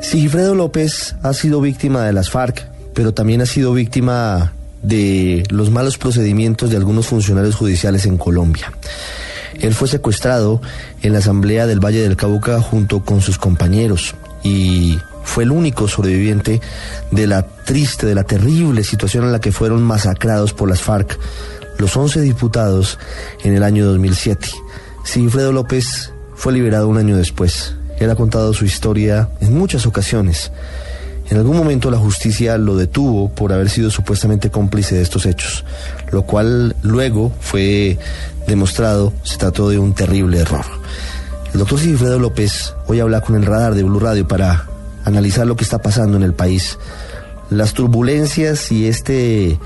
Sigifredo López ha sido víctima de las FARC, pero también ha sido víctima de los malos procedimientos de algunos funcionarios judiciales en Colombia. Él fue secuestrado en la Asamblea del Valle del Cauca junto con sus compañeros y fue el único sobreviviente de la triste, de la terrible situación en la que fueron masacrados por las FARC los 11 diputados en el año 2007. Sigifredo López fue liberado un año después. Él ha contado su historia en muchas ocasiones. En algún momento la justicia lo detuvo por haber sido supuestamente cómplice de estos hechos, lo cual luego fue demostrado se trató de un terrible error. El doctor Sigifredo López hoy habla con el radar de Blue Radio para analizar lo que está pasando en el país, las turbulencias y este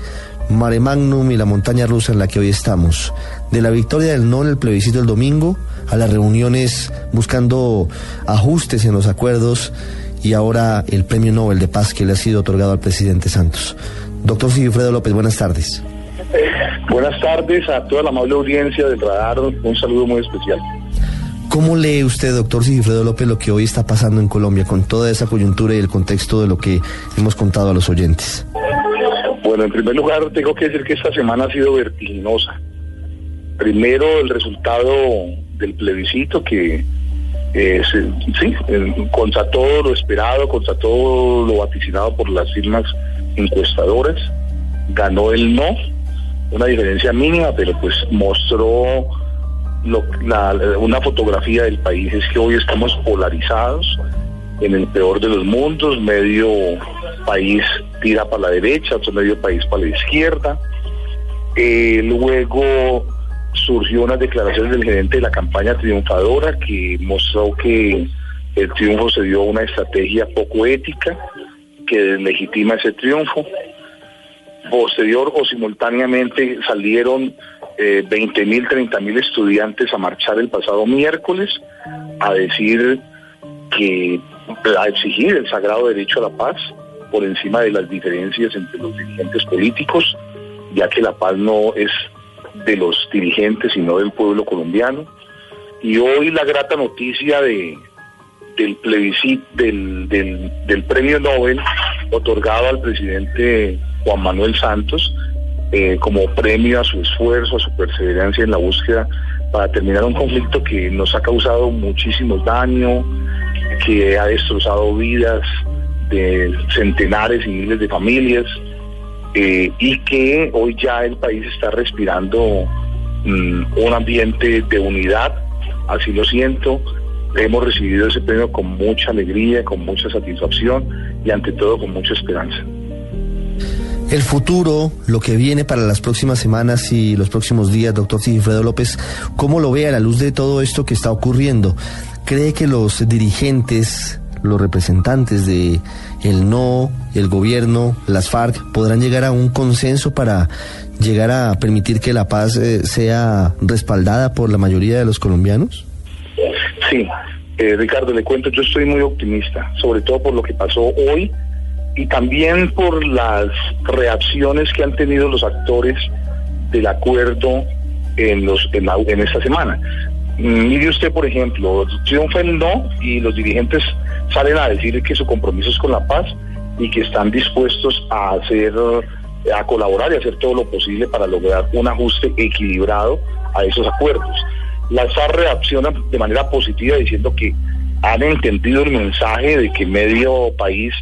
mare magnum y la montaña rusa en la que hoy estamos, de la victoria del no en el plebiscito del domingo a las reuniones buscando ajustes en los acuerdos y ahora el premio Nobel de Paz que le ha sido otorgado al presidente Santos. Doctor Sigifredo López, buenas tardes. Buenas tardes a toda la amable audiencia del radar, un saludo muy especial. ¿Cómo lee usted, doctor Sigifredo López, lo que hoy está pasando en Colombia con toda esa coyuntura y el contexto de lo que hemos contado a los oyentes? Bueno, en primer lugar, tengo que decir que esta semana ha sido vertiginosa. Primero, el resultado del plebiscito que eh, sí, contra todo lo esperado, contra todo lo vaticinado por las firmas encuestadoras, ganó el no, una diferencia mínima, pero pues mostró una fotografía del país, es que hoy estamos polarizados en el peor de los mundos, medio país tira para la derecha, otro medio país para la izquierda. Eh, luego surgió unas declaraciones del gerente de la campaña triunfadora que mostró que el triunfo se dio a una estrategia poco ética que deslegitima ese triunfo. Posterior o simultáneamente salieron eh, 20 mil, 30 mil estudiantes a marchar el pasado miércoles a decir que, a exigir el sagrado derecho a la paz por encima de las diferencias entre los dirigentes políticos, ya que la paz no es de los dirigentes, sino del pueblo colombiano. Y hoy la grata noticia de, del plebiscito, del, del, premio Nobel otorgado al presidente Juan Manuel Santos eh, como premio a su esfuerzo, a su perseverancia en la búsqueda para terminar un conflicto que nos ha causado muchísimos daños, que ha destrozado vidas de centenares y miles de familias, eh, y que hoy ya el país está respirando mm, un ambiente de unidad, así lo siento. Hemos recibido ese premio con mucha alegría, con mucha satisfacción y ante todo con mucha esperanza. El futuro, lo que viene para las próximas semanas y los próximos días, doctor Sigifredo López, ¿cómo lo ve a la luz de todo esto que está ocurriendo? ¿Cree que los dirigentes los representantes de el no, el gobierno, las FARC podrán llegar a un consenso para llegar a permitir que la paz eh, sea respaldada por la mayoría de los colombianos? Sí, eh, Ricardo, le cuento, yo estoy muy optimista, sobre todo por lo que pasó hoy y también por las reacciones que han tenido los actores del acuerdo en, los, en, esta semana. Mire usted, por ejemplo, triunfa el no y los dirigentes salen a decir que su compromiso es con la paz y que están dispuestos a hacer, a colaborar y hacer todo lo posible para lograr un ajuste equilibrado a esos acuerdos. Las FARC reaccionan de manera positiva diciendo que han entendido el mensaje de que medio país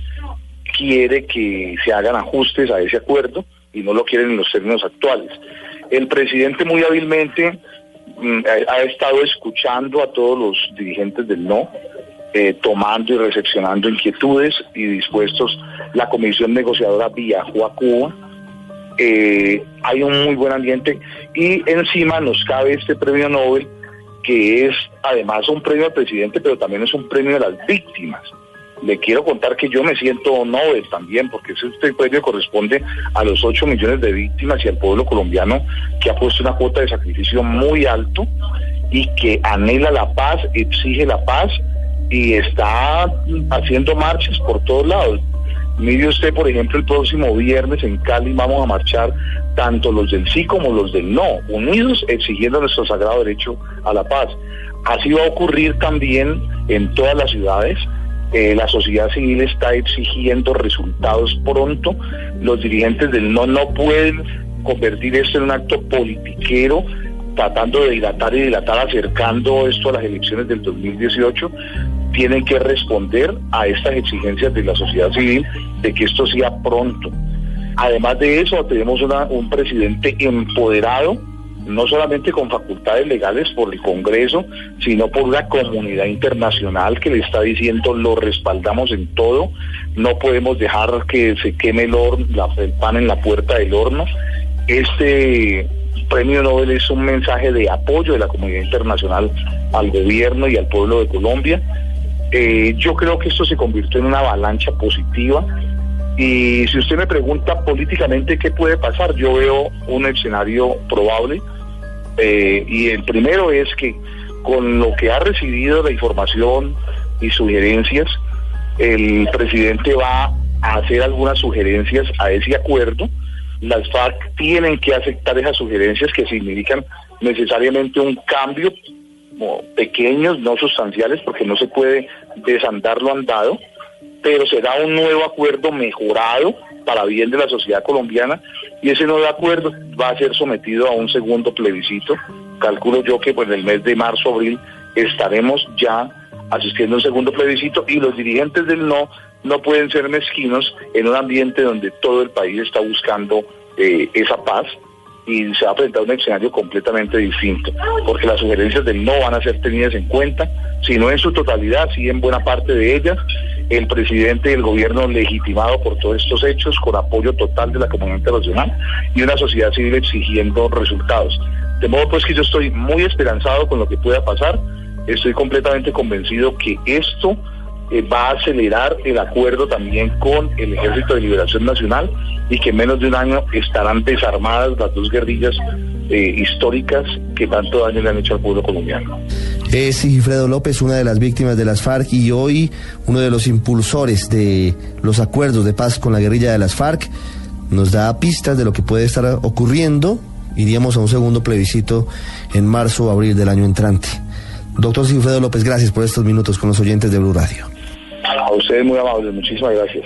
quiere que se hagan ajustes a ese acuerdo y no lo quieren en los términos actuales. El presidente muy hábilmente mm, ha estado escuchando a todos los dirigentes del no, eh, tomando y recepcionando inquietudes y dispuestos. La comisión negociadora viajó a Cuba. Eh, hay un muy buen ambiente y encima nos cabe este premio Nobel que es además un premio al presidente pero también es un premio a las víctimas le quiero contar que yo me siento Nobel también, porque este premio corresponde a los 8 millones de víctimas y al pueblo colombiano que ha puesto una cuota de sacrificio muy alto y que anhela la paz, exige la paz y está haciendo marchas por todos lados. Mire usted, por ejemplo, el próximo viernes en Cali vamos a marchar tanto los del sí como los del no, unidos exigiendo nuestro sagrado derecho a la paz. Así va a ocurrir también en todas las ciudades. Eh, la sociedad civil está exigiendo resultados pronto. Los dirigentes del no no pueden convertir esto en un acto politiquero tratando de dilatar y dilatar, acercando esto a las elecciones del 2018, tienen que responder a estas exigencias de la sociedad civil de que esto sea pronto. Además de eso, tenemos un presidente empoderado, no solamente con facultades legales por el Congreso, sino por una comunidad internacional que le está diciendo lo respaldamos en todo, no podemos dejar que se queme el, pan en la puerta del horno. Este premio Nobel es un mensaje de apoyo de la comunidad internacional al gobierno y al pueblo de Colombia. Eh, yo creo que esto se convirtió en una avalancha positiva y si usted me pregunta políticamente qué puede pasar, yo veo un escenario probable eh, y el primero es que con lo que ha recibido de información y sugerencias, el presidente va a hacer algunas sugerencias a ese acuerdo. Las FARC tienen que aceptar esas sugerencias que significan necesariamente un cambio pequeños, no sustanciales, porque no se puede desandar lo andado, pero será un nuevo acuerdo mejorado para bien de la sociedad colombiana y ese nuevo acuerdo va a ser sometido a un segundo plebiscito. Calculo yo que pues, en el mes de marzo, abril estaremos ya asistiendo a un segundo plebiscito y los dirigentes del no no pueden ser mezquinos en un ambiente donde todo el país está buscando eh, esa paz y se va a presentar un escenario completamente distinto, porque las sugerencias del no van a ser tenidas en cuenta, sino en su totalidad, sí en buena parte de ellas, el presidente y el gobierno legitimado por todos estos hechos, con apoyo total de la comunidad internacional y una sociedad civil exigiendo resultados. De modo pues que yo estoy muy esperanzado con lo que pueda pasar, estoy completamente convencido que esto eh, va a acelerar el acuerdo también con el Ejército de Liberación Nacional y que en menos de un año estarán desarmadas las dos guerrillas eh, históricas que tanto daño le han hecho al pueblo colombiano. Es Sigifredo López, una de las víctimas de las FARC y hoy uno de los impulsores de los acuerdos de paz con la guerrilla de las FARC. Nos da pistas de lo que puede estar ocurriendo. Iríamos a un segundo plebiscito en marzo o abril del año entrante. Doctor Sigifredo López, gracias por estos minutos con los oyentes de Blue Radio. A ustedes muy amables, muchísimas gracias.